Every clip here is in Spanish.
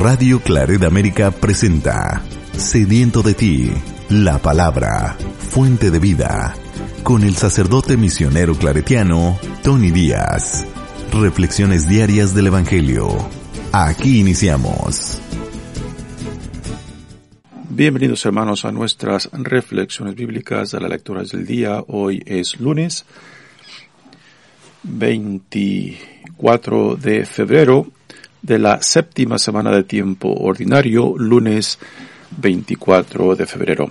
Radio Claret América presenta Sediento de ti, la palabra, fuente de vida, con el sacerdote misionero claretiano Tony Díaz. Reflexiones diarias del Evangelio. Aquí iniciamos. Bienvenidos hermanos a nuestras reflexiones bíblicas de las lecturas del día. Hoy es lunes 24 de febrero de la séptima semana de tiempo ordinario, lunes 24 de febrero.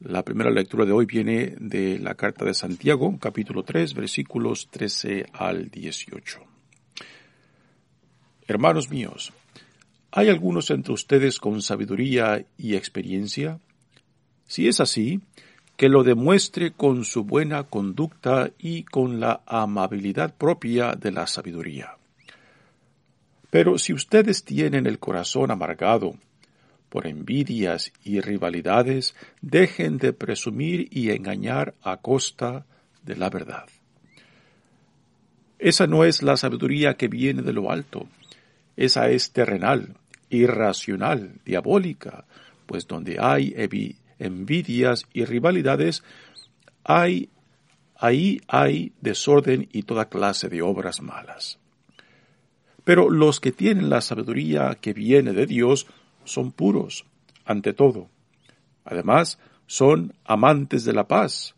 La primera lectura de hoy viene de la carta de Santiago, capítulo 3, versículos 13 al 18. Hermanos míos, ¿hay algunos entre ustedes con sabiduría y experiencia? Si es así, que lo demuestre con su buena conducta y con la amabilidad propia de la sabiduría. Pero si ustedes tienen el corazón amargado por envidias y rivalidades, dejen de presumir y engañar a costa de la verdad. Esa no es la sabiduría que viene de lo alto, esa es terrenal, irracional, diabólica, pues donde hay envidias y rivalidades, hay, ahí hay desorden y toda clase de obras malas. Pero los que tienen la sabiduría que viene de Dios son puros, ante todo. Además, son amantes de la paz,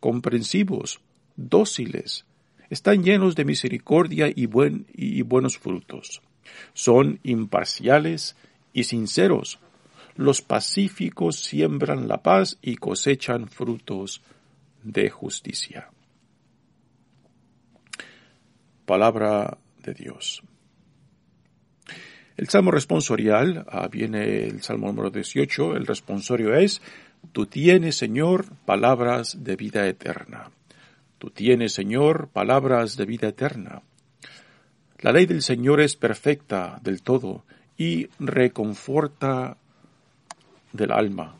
comprensivos, dóciles, están llenos de misericordia y, buen, y buenos frutos. Son imparciales y sinceros. Los pacíficos siembran la paz y cosechan frutos de justicia. Palabra de Dios. El salmo responsorial, ah, viene el salmo número 18, el responsorio es, Tú tienes, Señor, palabras de vida eterna. Tú tienes, Señor, palabras de vida eterna. La ley del Señor es perfecta del todo y reconforta del alma.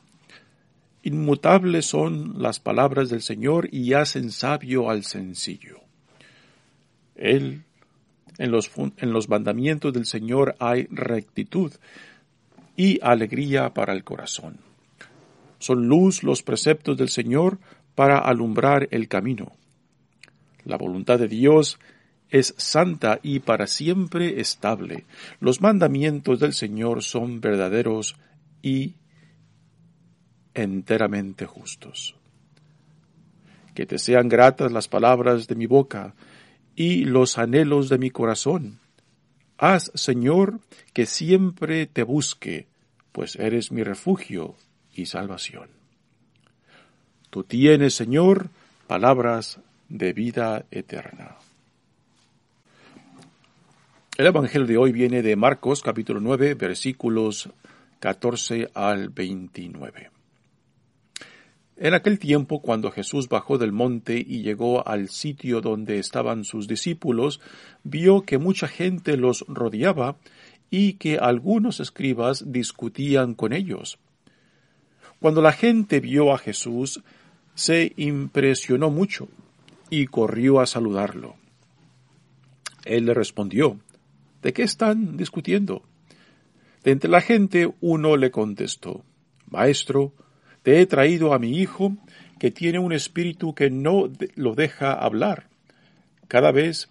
Inmutables son las palabras del Señor y hacen sabio al sencillo. Él en los, en los mandamientos del Señor hay rectitud y alegría para el corazón. Son luz los preceptos del Señor para alumbrar el camino. La voluntad de Dios es santa y para siempre estable. Los mandamientos del Señor son verdaderos y enteramente justos. Que te sean gratas las palabras de mi boca y los anhelos de mi corazón. Haz, Señor, que siempre te busque, pues eres mi refugio y salvación. Tú tienes, Señor, palabras de vida eterna. El Evangelio de hoy viene de Marcos capítulo 9 versículos 14 al 29. En aquel tiempo, cuando Jesús bajó del monte y llegó al sitio donde estaban sus discípulos, vio que mucha gente los rodeaba y que algunos escribas discutían con ellos. Cuando la gente vio a Jesús, se impresionó mucho y corrió a saludarlo. Él le respondió, ¿De qué están discutiendo? De entre la gente uno le contestó, Maestro, te he traído a mi hijo, que tiene un espíritu que no lo deja hablar. Cada vez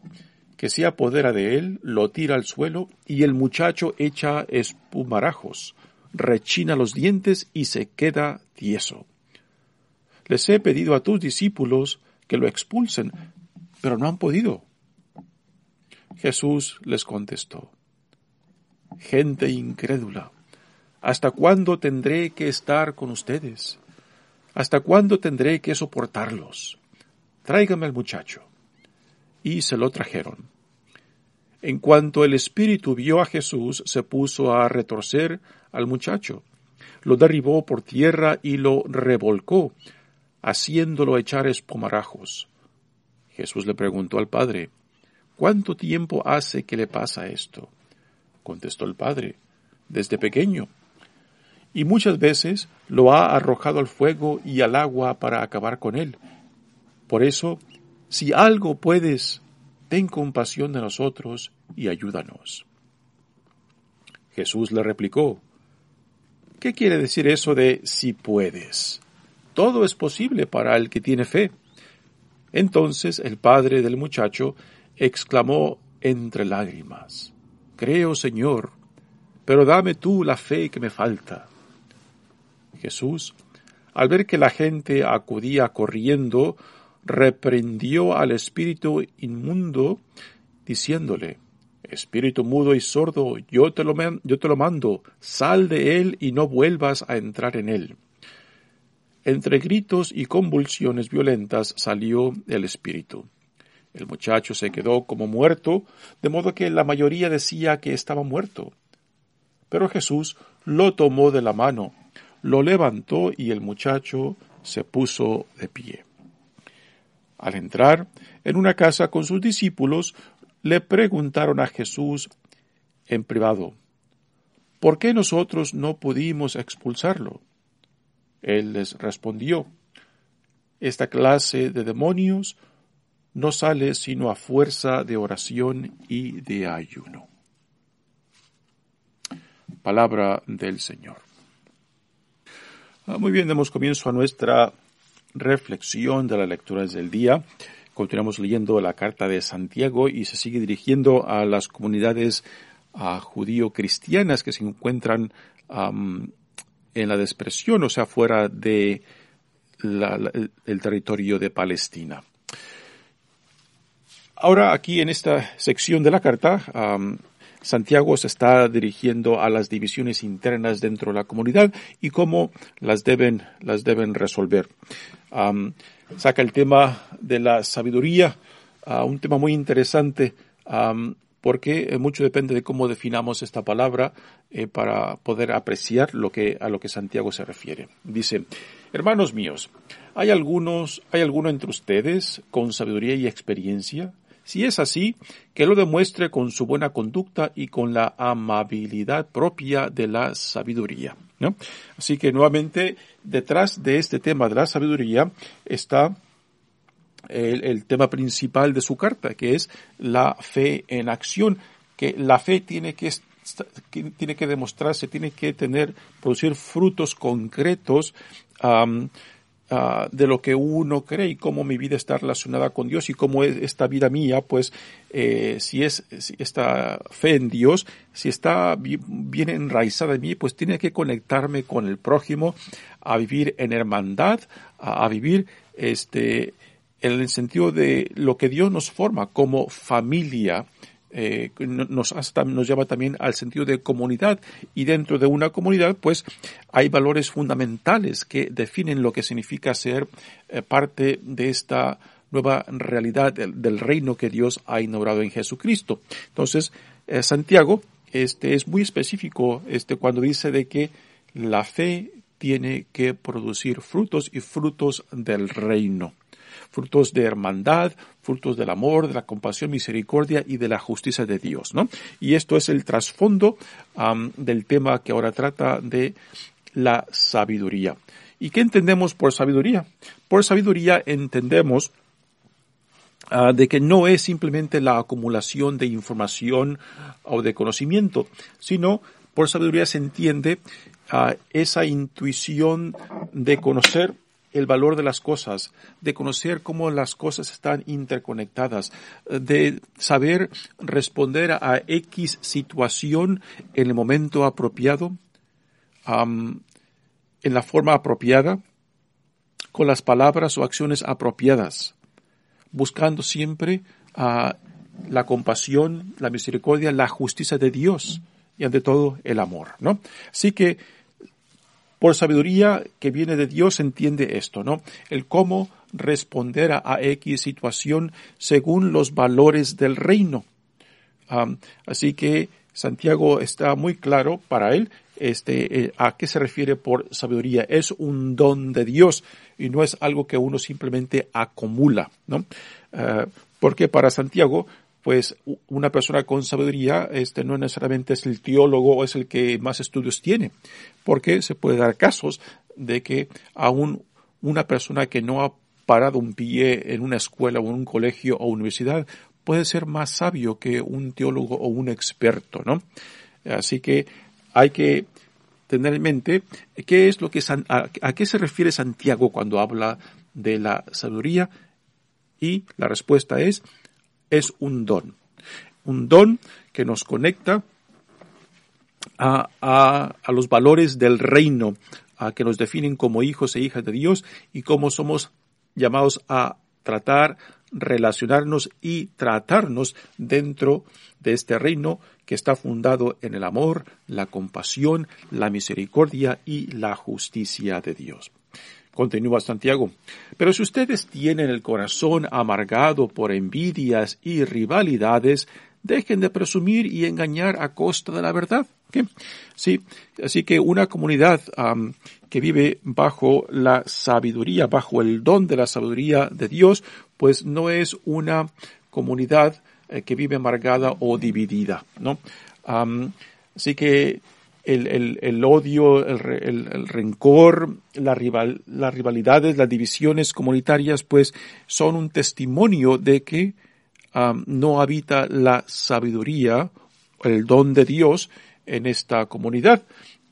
que se apodera de él, lo tira al suelo y el muchacho echa espumarajos, rechina los dientes y se queda tieso. Les he pedido a tus discípulos que lo expulsen, pero no han podido. Jesús les contestó, Gente incrédula, ¿Hasta cuándo tendré que estar con ustedes? ¿Hasta cuándo tendré que soportarlos? Tráigame al muchacho. Y se lo trajeron. En cuanto el espíritu vio a Jesús, se puso a retorcer al muchacho. Lo derribó por tierra y lo revolcó, haciéndolo echar espumarajos. Jesús le preguntó al padre, ¿Cuánto tiempo hace que le pasa esto? Contestó el padre, desde pequeño. Y muchas veces lo ha arrojado al fuego y al agua para acabar con él. Por eso, si algo puedes, ten compasión de nosotros y ayúdanos. Jesús le replicó, ¿qué quiere decir eso de si puedes? Todo es posible para el que tiene fe. Entonces el padre del muchacho exclamó entre lágrimas, Creo, Señor, pero dame tú la fe que me falta. Jesús, al ver que la gente acudía corriendo, reprendió al espíritu inmundo, diciéndole, Espíritu mudo y sordo, yo te, lo, yo te lo mando, sal de él y no vuelvas a entrar en él. Entre gritos y convulsiones violentas salió el espíritu. El muchacho se quedó como muerto, de modo que la mayoría decía que estaba muerto. Pero Jesús lo tomó de la mano, lo levantó y el muchacho se puso de pie. Al entrar en una casa con sus discípulos, le preguntaron a Jesús en privado, ¿por qué nosotros no pudimos expulsarlo? Él les respondió, esta clase de demonios no sale sino a fuerza de oración y de ayuno. Palabra del Señor. Ah, muy bien, demos comienzo a nuestra reflexión de las lecturas del día. Continuamos leyendo la carta de Santiago y se sigue dirigiendo a las comunidades ah, judío-cristianas que se encuentran en la dispersión, o sea, fuera de el territorio de Palestina. Ahora aquí en esta sección de la carta, Santiago se está dirigiendo a las divisiones internas dentro de la comunidad y cómo las deben, las deben resolver. saca el tema de la sabiduría, un tema muy interesante porque mucho depende de cómo definamos esta palabra eh, para poder apreciar lo que, a lo que Santiago se refiere. Dice, hermanos míos, ¿hay algunos, hay alguno entre ustedes con sabiduría y experiencia? Si es así, que lo demuestre con su buena conducta y con la amabilidad propia de la sabiduría. Así que nuevamente, detrás de este tema de la sabiduría está el, el, tema principal de su carta, que es la fe en acción, que la fe tiene que, tiene que demostrarse, tiene que tener, producir frutos concretos Ah, de lo que uno cree y cómo mi vida está relacionada con Dios y cómo es esta vida mía, pues eh, si es esta fe en Dios, si está bien enraizada en mí, pues tiene que conectarme con el prójimo, a vivir en hermandad, a, a vivir este en el sentido de lo que Dios nos forma como familia, eh, nos, hasta, nos lleva también al sentido de comunidad y dentro de una comunidad pues hay valores fundamentales que definen lo que significa ser eh, parte de esta nueva realidad del, reino que Dios ha inaugurado en Jesucristo. Entonces, eh, Santiago este, es muy específico este, cuando dice de que la fe tiene que producir frutos y frutos del reino frutos de hermandad, frutos del amor, de la compasión, misericordia y de la justicia de Dios, ¿no? Y esto es el trasfondo del tema que ahora trata de la sabiduría. ¿Y qué entendemos por sabiduría? Por sabiduría entendemos ah, de que no es simplemente la acumulación de información o de conocimiento, sino por sabiduría se entiende ah, esa intuición de conocer el valor de las cosas, de conocer cómo las cosas están interconectadas, de saber responder a X situación en el momento apropiado, en la forma apropiada, con las palabras o acciones apropiadas, buscando siempre la compasión, la misericordia, la justicia de Dios y ante todo el amor, ¿no? Así que por sabiduría que viene de Dios entiende esto, ¿no? El cómo responder a, X situación según los valores del reino. así que Santiago está muy claro para él este, eh, a qué se refiere por sabiduría. Es un don de Dios y no es algo que uno simplemente acumula, ¿no? Ah, porque para Santiago, pues una persona con sabiduría, este no necesariamente es el teólogo o es el que más estudios tiene, porque se puede dar casos de que aún una persona que no ha parado un pie en una escuela o en un colegio o universidad puede ser más sabio que un teólogo o un experto, ¿no? Así que hay que tener en mente qué es lo que a, a qué se refiere Santiago cuando habla de la sabiduría y la respuesta es es un don. Un don que nos conecta a, a, a los valores del reino, a que nos definen como hijos e hijas de Dios y cómo somos llamados a tratar, relacionarnos y tratarnos dentro de este reino que está fundado en el amor, la compasión, la misericordia y la justicia de Dios. Continúa Santiago. Pero si ustedes tienen el corazón amargado por envidias y rivalidades, dejen de presumir y engañar a costa de la verdad. Sí, así que una comunidad que vive bajo la sabiduría, bajo el don de la sabiduría de Dios, pues no es una comunidad eh, que vive amargada o dividida, ¿no? así que el, el, odio, el, el, rencor, rival, las rivalidades, las divisiones comunitarias, pues son un testimonio de que no habita la sabiduría, el don de Dios en esta comunidad,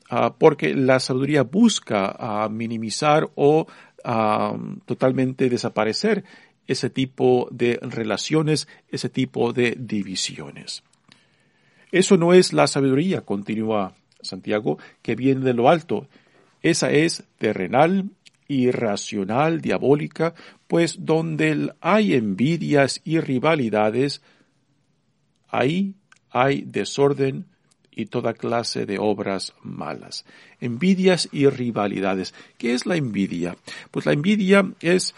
ah, porque la sabiduría busca ah, minimizar o totalmente desaparecer ese tipo de relaciones, ese tipo de divisiones. Eso no es la sabiduría, continúa Santiago, que viene de lo alto. Esa es terrenal, irracional, diabólica, pues donde hay envidias y rivalidades, ahí hay desorden y toda clase de obras malas. Envidias y rivalidades. ¿Qué es la envidia? Pues la envidia es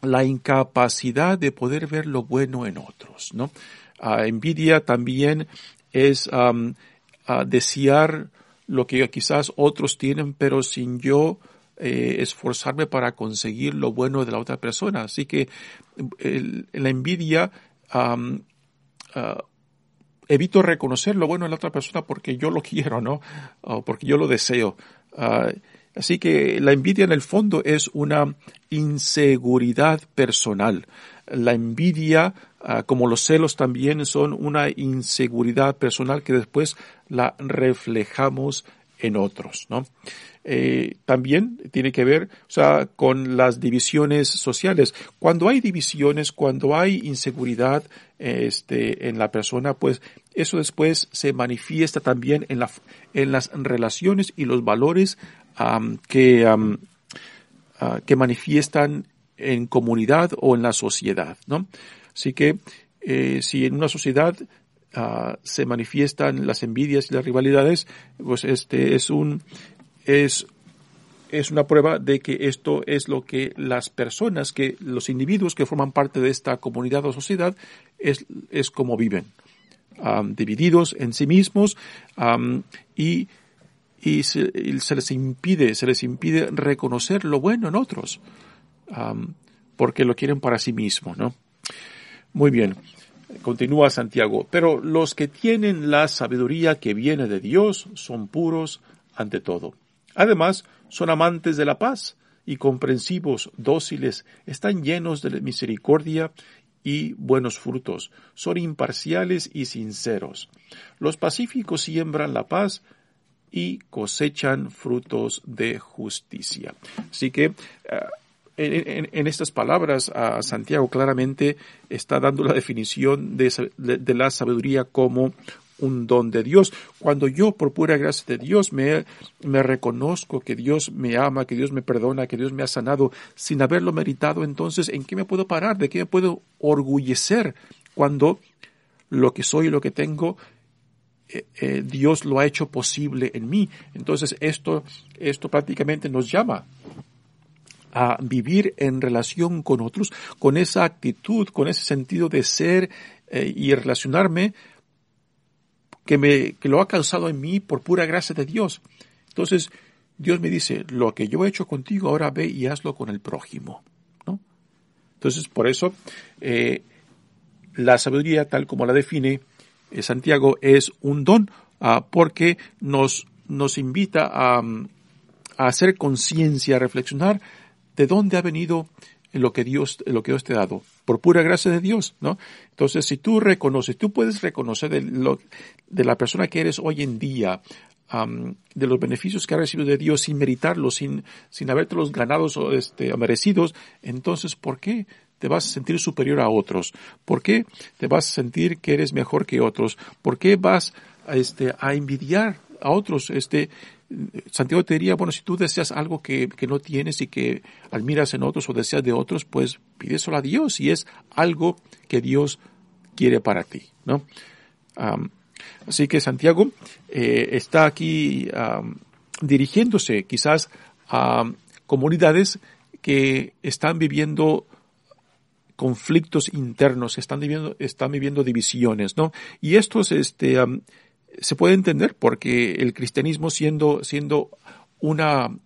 la incapacidad de poder ver lo bueno en otros, ¿no? Ah, envidia también es a desear lo que quizás otros tienen, pero sin yo eh, esforzarme para conseguir lo bueno de la otra persona. Así que la envidia ah, evito reconocer lo bueno de la otra persona porque yo lo quiero, ¿no? O porque yo lo deseo. Ah, así que la envidia en el fondo es una inseguridad personal. La envidia Ah, como los celos también son una inseguridad personal que después la reflejamos en otros, ¿no? Eh, también tiene que ver, o sea, con las divisiones sociales. Cuando hay divisiones, cuando hay inseguridad, este, en la persona, pues eso después se manifiesta también en la, en las relaciones y los valores que, ah, que manifiestan en comunidad o en la sociedad, ¿no? Así que eh, si en una sociedad ah, se manifiestan las envidias y las rivalidades, pues este es un es es una prueba de que esto es lo que las personas, que los individuos que forman parte de esta comunidad o sociedad es, es como viven, divididos en sí mismos y, y, se, les impide, se les impide reconocer lo bueno en otros, porque lo quieren para sí mismos, ¿no? Muy bien, continúa Santiago, pero los que tienen la sabiduría que viene de Dios son puros ante todo. Además, son amantes de la paz y comprensivos, dóciles, están llenos de misericordia y buenos frutos, son imparciales y sinceros. Los pacíficos siembran la paz y cosechan frutos de justicia. Así que en, estas palabras a Santiago claramente está dando la definición de, la sabiduría como un don de Dios. Cuando yo, por pura gracia de Dios, me, me reconozco que Dios me ama, que Dios me perdona, que Dios me ha sanado sin haberlo meritado, entonces, ¿en qué me puedo parar? ¿De qué me puedo orgullecer cuando lo que soy y lo que tengo eh, eh, Dios lo ha hecho posible en mí. Entonces esto, esto prácticamente nos llama a vivir en relación con otros, con esa actitud, con ese sentido de ser eh, y relacionarme que, me, que lo ha causado en mí por pura gracia de Dios. Entonces, Dios me dice, lo que yo he hecho contigo, ahora ve y hazlo con el prójimo. ¿no? Entonces, por eso, eh, la sabiduría, tal como la define eh, Santiago, es un don, ah, porque nos, nos invita a, a hacer conciencia, a reflexionar de dónde ha venido lo que Dios, lo que Dios te ha dado, por pura gracia de Dios, ¿no? Entonces, si tú reconoces, tú puedes reconocer de, la persona que eres hoy en día, de los beneficios que has recibido de Dios sin meritarlos, sin, sin los ganados o este, merecidos, entonces, ¿por qué te vas a sentir superior a otros? ¿Por qué te vas a sentir que eres mejor que otros? ¿Por qué vas a, este, a envidiar a otros? Este, Santiago te diría, bueno, si tú deseas algo que, que, no tienes y que admiras en otros o deseas de otros, pues pídeselo a Dios y es algo que Dios quiere para ti, ¿no? así que Santiago eh, está aquí dirigiéndose quizás a comunidades que están viviendo conflictos internos, están viviendo, viviendo divisiones, ¿no? Y estos, este, se puede entender porque el cristianismo siendo, siendo una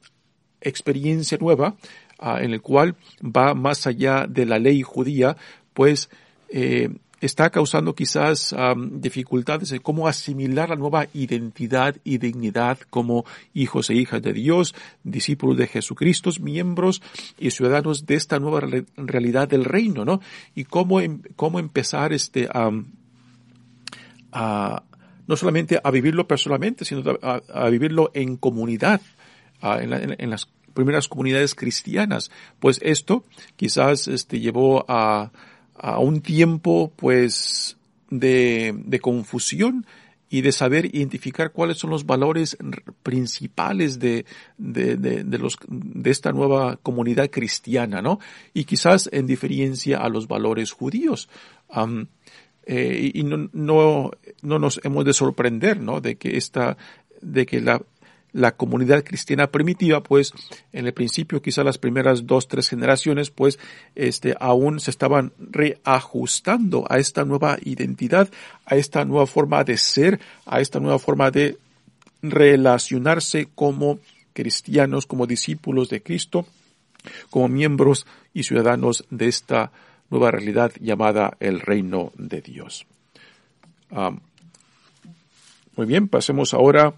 experiencia nueva, ah, en el cual va más allá de la ley judía, pues eh, está causando quizás dificultades en cómo asimilar la nueva identidad y dignidad como hijos e hijas de Dios, discípulos de Jesucristo, miembros y ciudadanos de esta nueva realidad del reino, ¿no? Y cómo, em, cómo empezar este a, no solamente a vivirlo personalmente, sino a, vivirlo en comunidad, en, las primeras comunidades cristianas. Pues esto quizás este, llevó a, a un tiempo pues de, de confusión y de saber identificar cuáles son los valores principales de, de, de, los, de esta nueva comunidad cristiana, ¿no? Y quizás en diferencia a los valores judíos. Eh, y no, no, no nos hemos de sorprender, ¿no? De que esta, de que la, la comunidad cristiana primitiva, pues en el principio, quizá las primeras dos, tres generaciones, pues este, aún se estaban reajustando a esta nueva identidad, a esta nueva forma de ser, a esta nueva forma de relacionarse como cristianos, como discípulos de Cristo, como miembros y ciudadanos de esta nueva realidad llamada el reino de Dios. muy bien, pasemos ahora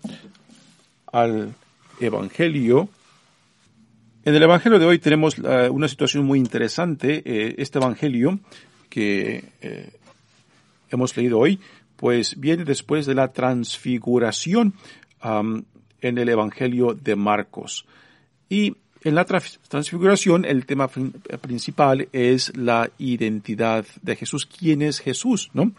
al Evangelio. En el Evangelio de hoy tenemos eh, una situación muy interesante. Eh, este Evangelio que eh, hemos leído hoy, pues viene después de la transfiguración en el Evangelio de Marcos. Y en la transfiguración el tema principal es la identidad de Jesús. ¿Quién es Jesús? ¿No?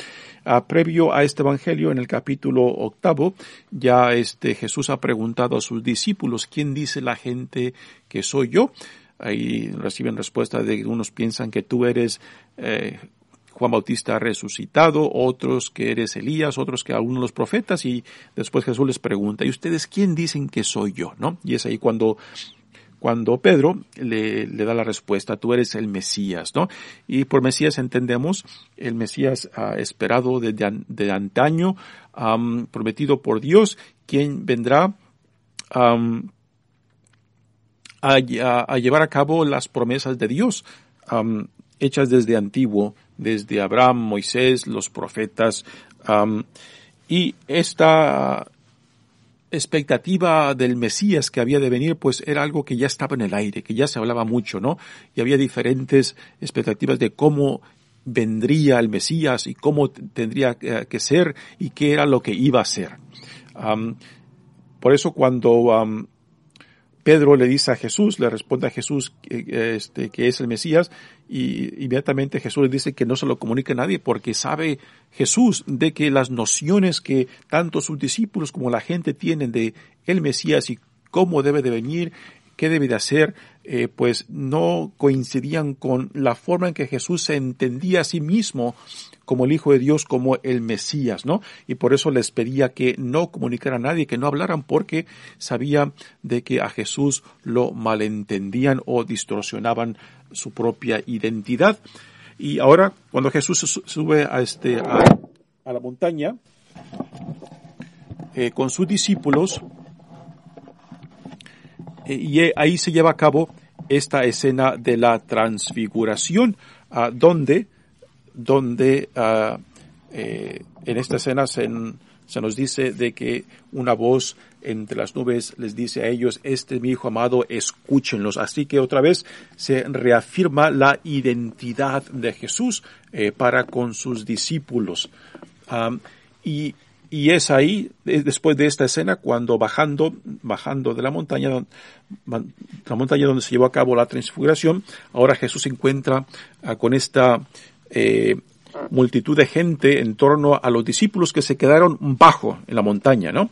Ah, previo a este evangelio, en el capítulo octavo, ya este Jesús ha preguntado a sus discípulos, ¿quién dice la gente que soy yo? Ahí reciben respuesta de unos piensan que tú eres eh, Juan Bautista resucitado, otros que eres Elías, otros que algunos los profetas, y después Jesús les pregunta, ¿y ustedes quién dicen que soy yo? ¿No? Y es ahí cuando cuando Pedro le, da la respuesta, tú eres el Mesías, ¿no? Y por Mesías entendemos el Mesías ah, esperado desde de antaño, prometido por Dios, quien vendrá a, llevar a cabo las promesas de Dios, hechas desde antiguo, desde Abraham, Moisés, los profetas, y esta expectativa del Mesías que había de venir, pues era algo que ya estaba en el aire, que ya se hablaba mucho, ¿no? Y había diferentes expectativas de cómo vendría el Mesías y cómo tendría que ser y qué era lo que iba a ser. por eso cuando Pedro le dice a Jesús, le responde a Jesús este, que es el Mesías, y inmediatamente Jesús le dice que no se lo comunique a nadie porque sabe Jesús de que las nociones que tanto sus discípulos como la gente tienen de el Mesías y cómo debe de venir, qué debe de hacer, eh, pues no coincidían con la forma en que Jesús se entendía a sí mismo como el Hijo de Dios, como el Mesías, ¿no? Y por eso les pedía que no comunicaran a nadie, que no hablaran, porque sabía de que a Jesús lo malentendían o distorsionaban su propia identidad. Y ahora, cuando Jesús sube a este, a, la montaña, eh, con sus discípulos, y ahí se lleva a cabo esta escena de la transfiguración, donde, donde ah, eh, en esta escena se, nos dice de que una voz entre las nubes les dice a ellos, este es mi hijo amado, escúchenlos. Así que otra vez se reafirma la identidad de Jesús eh, para con sus discípulos. y, y es ahí, después de esta escena, cuando bajando, bajando de la montaña, la montaña donde se llevó a cabo la transfiguración, ahora Jesús se encuentra ah, con esta eh, multitud de gente en torno a los discípulos que se quedaron bajo en la montaña, ¿no?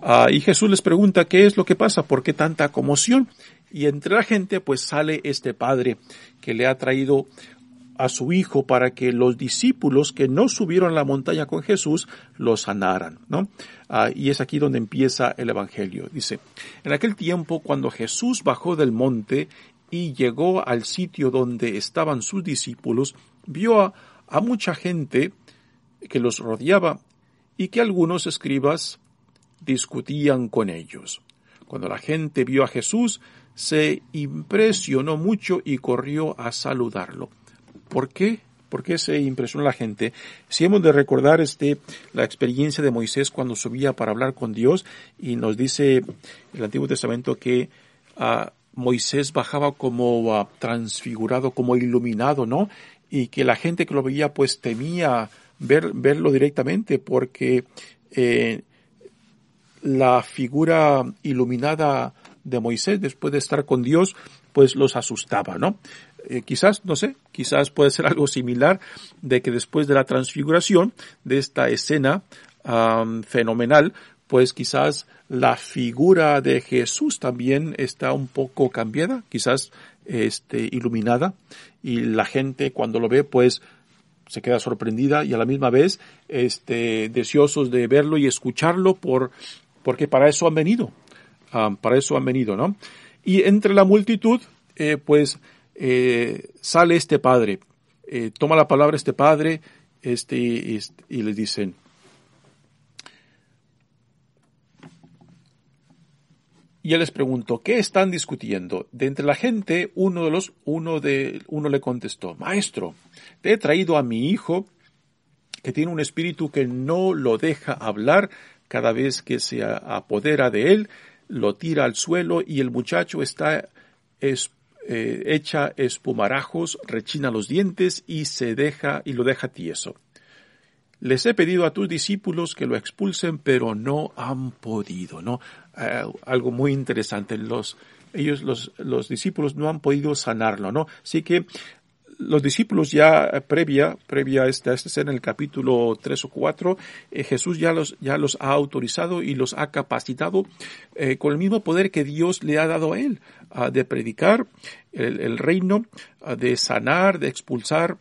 Ah, y Jesús les pregunta qué es lo que pasa, por qué tanta conmoción. Y entre la gente pues sale este padre que le ha traído a su hijo para que los discípulos que no subieron la montaña con Jesús lo sanaran, ¿no? Ah, y es aquí donde empieza el evangelio. Dice, en aquel tiempo cuando Jesús bajó del monte y llegó al sitio donde estaban sus discípulos, vio a mucha gente que los rodeaba y que algunos escribas discutían con ellos. Cuando la gente vio a Jesús, se impresionó mucho y corrió a saludarlo. ¿Por qué? ¿Por qué se impresionó la gente? Si hemos de recordar este, la experiencia de Moisés cuando subía para hablar con Dios y nos dice el Antiguo Testamento que ah, Moisés bajaba como ah, transfigurado, como iluminado, ¿no? y que la gente que lo veía pues temía ver, verlo directamente porque eh, la figura iluminada de Moisés después de estar con Dios pues los asustaba, ¿no? Eh, quizás, no sé, quizás puede ser algo similar de que después de la transfiguración, de esta escena fenomenal, pues quizás la figura de Jesús también está un poco cambiada, quizás este, iluminada, y la gente cuando lo ve, pues se queda sorprendida y a la misma vez este, deseosos de verlo y escucharlo por, porque para eso han venido, para eso han venido, ¿no? Y entre la multitud, eh, pues eh, sale este padre, eh, toma la palabra este padre, este, y, y les dicen, Y él les preguntó, ¿qué están discutiendo? De entre la gente, uno de los, uno de, uno le contestó, Maestro, te he traído a mi hijo que tiene un espíritu que no lo deja hablar cada vez que se apodera de él, lo tira al suelo y el muchacho está es, eh, echa espumarajos, rechina los dientes y se deja y lo deja tieso. Les he pedido a tus discípulos que lo expulsen, pero no han podido, ¿no? Eh, algo muy interesante. Los, ellos, los, los discípulos no han podido sanarlo, ¿no? Así que los discípulos ya eh, previa, previa a esta, esta escena en el capítulo 3 o 4, eh, Jesús ya los, ya los ha autorizado y los ha capacitado con el mismo poder que Dios le ha dado a él, de predicar el, el reino, de sanar, de expulsar,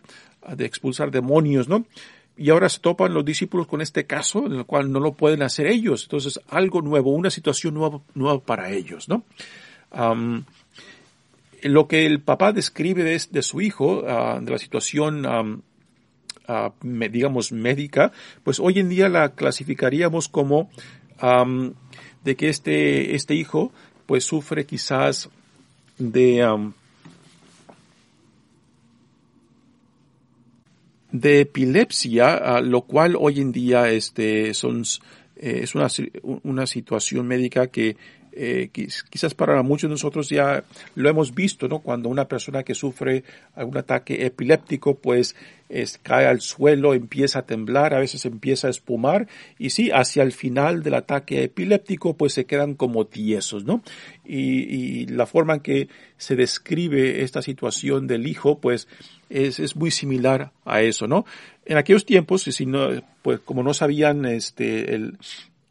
de expulsar demonios, ¿no? y ahora se topan los discípulos con este caso en el cual no lo pueden hacer ellos. Entonces, algo nuevo, una situación nueva, nueva para ellos, ¿no? Lo que el papá describe de, su hijo, ah, de la situación, ah, digamos, médica, pues hoy en día la clasificaríamos como de que este, este hijo, pues sufre quizás de de epilepsia, lo cual hoy en día este, son, eh, es una, una situación médica que eh, quizás para muchos de nosotros ya lo hemos visto, ¿no? Cuando una persona que sufre algún ataque epiléptico, pues es, cae al suelo, empieza a temblar, a veces empieza a espumar, y sí, hacia el final del ataque epiléptico, pues se quedan como tiesos, ¿no? Y, y la forma en que se describe esta situación del hijo, pues es, es muy similar a eso, ¿no? En aquellos tiempos, si no, pues como no sabían este, el,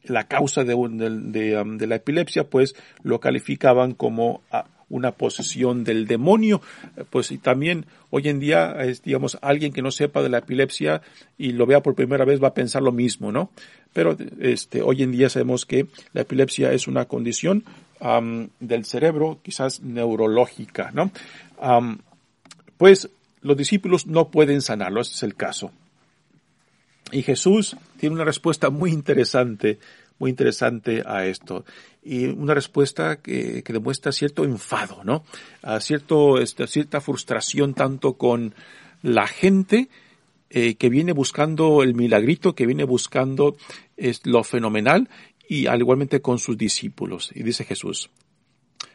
la causa de, de, um, de, la epilepsia, pues lo calificaban como ah, una posesión del demonio, pues y también hoy en día es, digamos, alguien que no sepa de la epilepsia y lo vea por primera vez va a pensar lo mismo, ¿no? Pero este, hoy en día sabemos que la epilepsia es una condición um, del cerebro, quizás neurológica, ¿no? Um, pues los discípulos no pueden sanarlo, ese es el caso. Y Jesús tiene una respuesta muy interesante, muy interesante a esto. Y una respuesta que, demuestra cierto enfado, ¿no? A cierto, este, cierta frustración tanto con la gente eh, que viene buscando el milagrito, que viene buscando es, lo fenomenal, y al igualmente con sus discípulos. Y dice Jesús,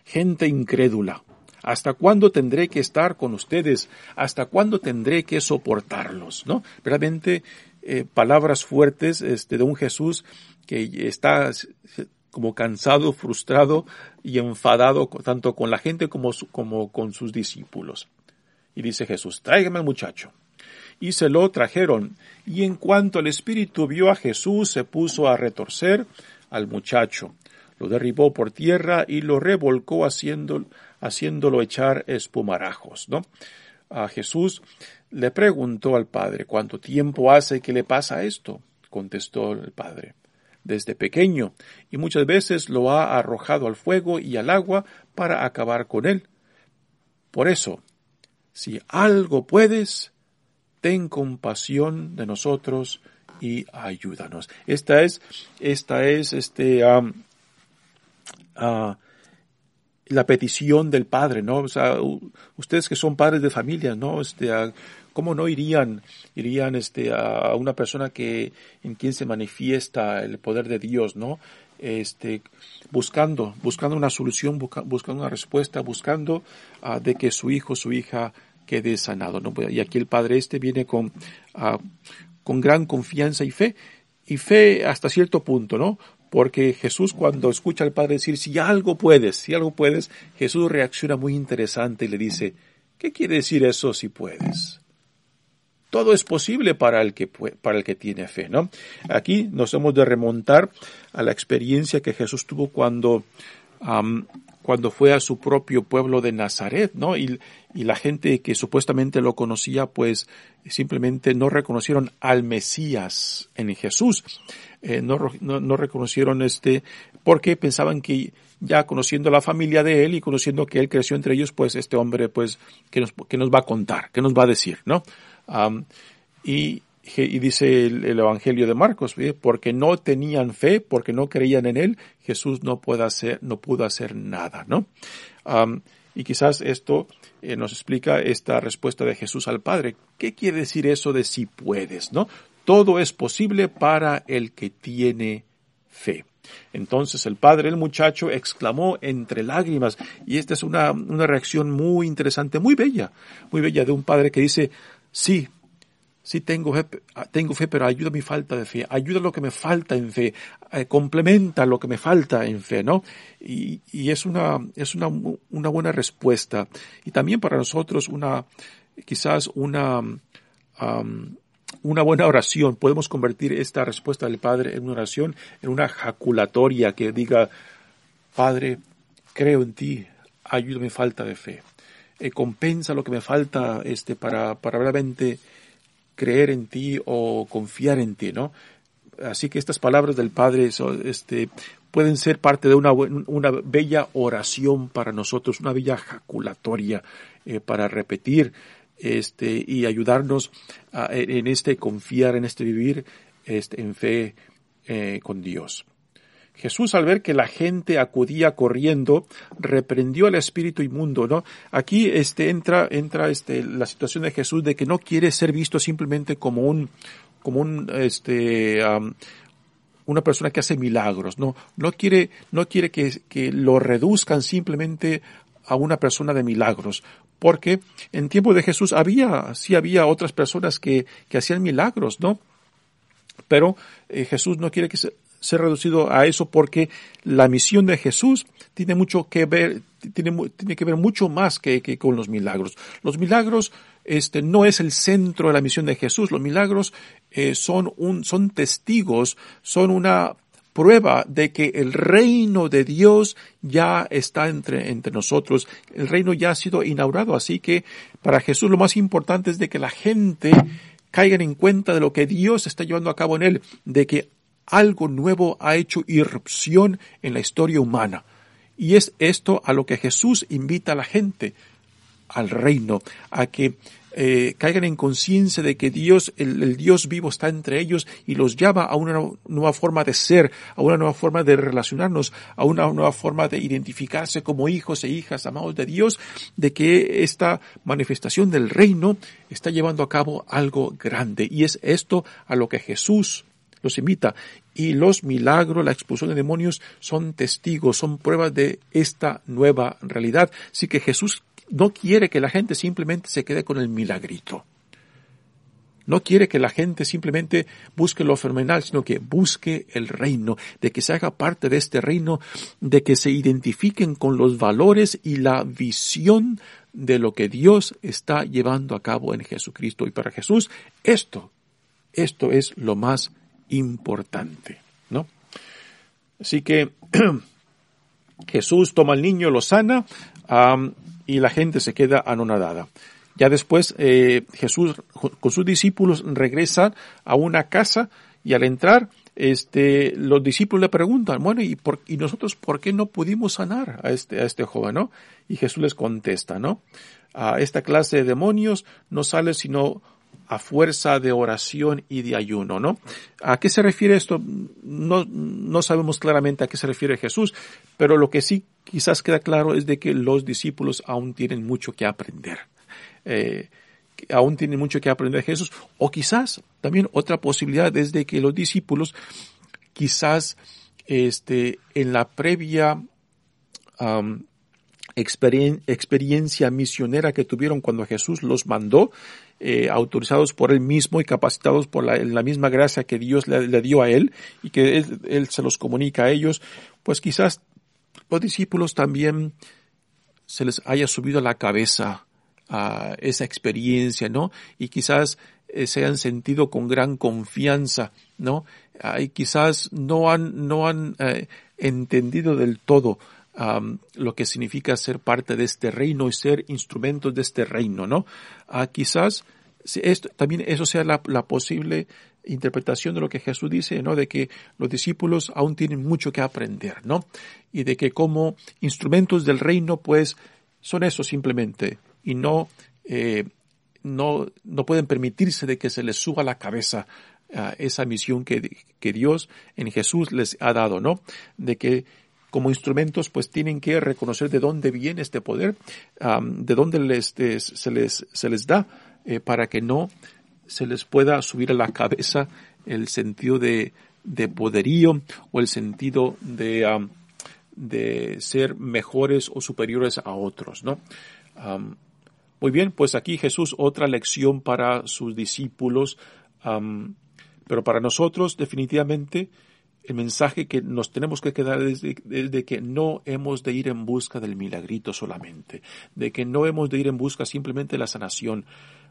gente incrédula, ¿hasta cuándo tendré que estar con ustedes? ¿Hasta cuándo tendré que soportarlos? ¿No? Realmente eh, palabras fuertes este, de un Jesús que está como cansado, frustrado y enfadado tanto con la gente como, como con sus discípulos. Y dice Jesús, tráigame al muchacho. Y se lo trajeron. Y en cuanto el espíritu vio a Jesús, se puso a retorcer al muchacho. Lo derribó por tierra y lo revolcó haciéndolo echar espumarajos, ¿no? A Jesús le preguntó al padre, ¿cuánto tiempo hace que le pasa esto? Contestó el padre, desde pequeño, y muchas veces lo ha arrojado al fuego y al agua para acabar con él. Por eso, si algo puedes, ten compasión de nosotros y ayúdanos. Esta es, esta es, este, ah, la petición del padre, ¿no? O sea, ustedes que son padres de familia, ¿no? Este, ¿cómo no irían, irían este, a una persona que, en quien se manifiesta el poder de Dios, ¿no? Este, buscando, buscando una solución, buscando una respuesta, buscando uh, de que su hijo, su hija quede sanado, ¿no? Y aquí el padre este viene con, uh, con gran confianza y fe, y fe hasta cierto punto, ¿no? Porque Jesús cuando escucha al Padre decir, si algo puedes, si algo puedes, Jesús reacciona muy interesante y le dice, ¿qué quiere decir eso si puedes? Todo es posible para el que, para el que tiene fe, ¿no? Aquí nos hemos de remontar a la experiencia que Jesús tuvo cuando, cuando fue a su propio pueblo de Nazaret, ¿no? Y, la gente que supuestamente lo conocía, pues simplemente no reconocieron al Mesías en Jesús. Eh, no, no, no, reconocieron este, porque pensaban que ya conociendo la familia de él y conociendo que él creció entre ellos, pues este hombre, pues, que nos, que nos va a contar, que nos va a decir, ¿no? Y, dice el, Evangelio de Marcos, porque no tenían fe, porque no creían en él, Jesús no puede hacer, no pudo hacer nada, ¿no? y quizás esto eh, nos explica esta respuesta de Jesús al Padre. ¿Qué quiere decir eso de si puedes, no? Todo es posible para el que tiene fe. Entonces el padre del muchacho exclamó entre lágrimas, y esta es una, una reacción muy interesante, muy bella, muy bella de un padre que dice, sí, sí tengo fe, tengo fe, pero ayuda mi falta de fe, ayuda lo que me falta en fe, eh, complementa lo que me falta en fe, ¿no? Y, y es una, es una, una buena respuesta. Y también para nosotros una, quizás una, una buena oración. Podemos convertir esta respuesta del Padre en una oración, en una jaculatoria que diga, Padre, creo en ti, ayuda mi falta de fe. Eh, compensa lo que me falta este, para, para realmente creer en ti o confiar en ti, ¿no? Así que estas palabras del Padre este, pueden ser parte de una, una bella oración para nosotros, una bella jaculatoria eh, para repetir este, y ayudarnos en este confiar, en este vivir este, en fe eh, con Dios. Jesús al ver que la gente acudía corriendo, reprendió al espíritu inmundo, ¿no? Aquí este entra entra este la situación de Jesús de que no quiere ser visto simplemente como un como un este una persona que hace milagros, no no quiere no quiere que, que lo reduzcan simplemente a una persona de milagros, porque en tiempo de Jesús había sí había otras personas que que hacían milagros, ¿no? Pero eh, Jesús no quiere que se, ser reducido a eso porque la misión de Jesús tiene mucho que ver, tiene, tiene que ver mucho más que, que, con los milagros. Los milagros, este, no es el centro de la misión de Jesús. Los milagros eh, son un, son testigos, son una prueba de que el reino de Dios ya está entre, entre nosotros. El reino ya ha sido inaugurado. Así que para Jesús lo más importante es de que la gente caiga en cuenta de lo que Dios está llevando a cabo en él, de que algo nuevo ha hecho irrupción en la historia humana. Y es esto a lo que Jesús invita a la gente, al reino, a que eh, caigan en conciencia de que Dios, el, Dios vivo está entre ellos y los llama a una nueva forma de ser, a una nueva forma de relacionarnos, a una nueva forma de identificarse como hijos e hijas amados de Dios, de que esta manifestación del reino está llevando a cabo algo grande. Y es esto a lo que Jesús los invita. Y los milagros, la expulsión de demonios son testigos, son pruebas de esta nueva realidad. Así que Jesús no quiere que la gente simplemente se quede con el milagrito. No quiere que la gente simplemente busque lo fenomenal, sino que busque el reino, de que se haga parte de este reino, de que se identifiquen con los valores y la visión de lo que Dios está llevando a cabo en Jesucristo. Y para Jesús, esto, esto es lo más importante, ¿no? Así que Jesús toma al niño, lo sana, y la gente se queda anonadada. Ya después eh, Jesús con sus discípulos regresa a una casa y al entrar este, los discípulos le preguntan, bueno, ¿y, por, ¿y nosotros por qué no pudimos sanar a este, a este joven, no? Y Jesús les contesta, ¿no? A esta clase de demonios no sale sino a fuerza de oración y de ayuno, ¿no? ¿A qué se refiere esto? No, no sabemos claramente a qué se refiere Jesús, pero lo que sí quizás queda claro es de que los discípulos aún tienen mucho que aprender. Eh, aún tienen mucho que aprender de Jesús. O quizás también otra posibilidad es de que los discípulos quizás este, en la previa experiencia misionera que tuvieron cuando Jesús los mandó, eh, autorizados por él mismo y capacitados por la, misma gracia que Dios le, dio a él y que él, se los comunica a ellos, pues quizás los discípulos también se les haya subido a la cabeza a esa experiencia, ¿no? Y quizás eh, se hayan sentido con gran confianza, ¿no? y quizás no han, no han eh, entendido del todo lo que significa ser parte de este reino y ser instrumentos de este reino, ¿no? Ah, quizás esto, también eso sea la, posible interpretación de lo que Jesús dice, ¿no? De que los discípulos aún tienen mucho que aprender, ¿no? Y de que como instrumentos del reino, pues, son eso simplemente, y no, eh, no, no pueden permitirse de que se les suba la cabeza a esa misión que, que Dios en Jesús les ha dado, ¿no? De que como instrumentos pues tienen que reconocer de dónde viene este poder, de dónde se, les, da, eh, para que no se les pueda subir a la cabeza el sentido de, de poderío o el sentido de, de ser mejores o superiores a otros, ¿no? muy bien, pues aquí Jesús otra lección para sus discípulos, pero para nosotros definitivamente el mensaje que nos tenemos que quedar es de, que no hemos de ir en busca del milagrito solamente, de que no hemos de ir en busca simplemente de la sanación.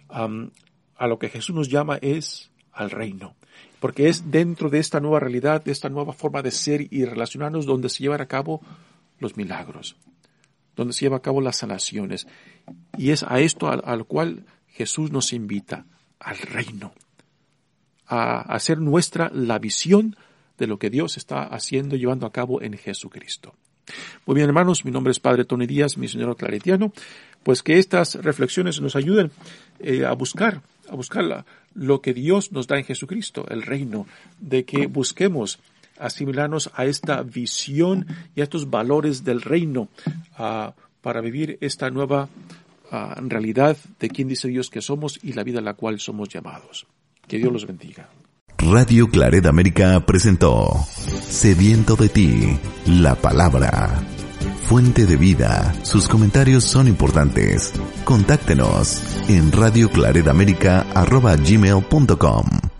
a lo que Jesús nos llama es al reino, porque es dentro de esta nueva realidad, de esta nueva forma de ser y relacionarnos donde se llevan a cabo los milagros, donde se llevan a cabo las sanaciones. Y es a esto al cual Jesús nos invita, al reino, a hacer nuestra la visión de lo que Dios está haciendo llevando a cabo en Jesucristo. Muy bien, hermanos, mi nombre es Padre Tony Díaz, misionero claretiano, pues que estas reflexiones nos ayuden eh, a buscar, a buscar lo que Dios nos da en Jesucristo, el reino, de que busquemos asimilarnos a esta visión y a estos valores del reino ah, para vivir esta nueva ah, realidad de quien dice Dios que somos y la vida a la cual somos llamados. Que Dios los bendiga. Radio Claret América presentó Sediento de ti, la palabra. Fuente de vida, sus comentarios son importantes. Contáctenos en radioclaredamerica.gmail.com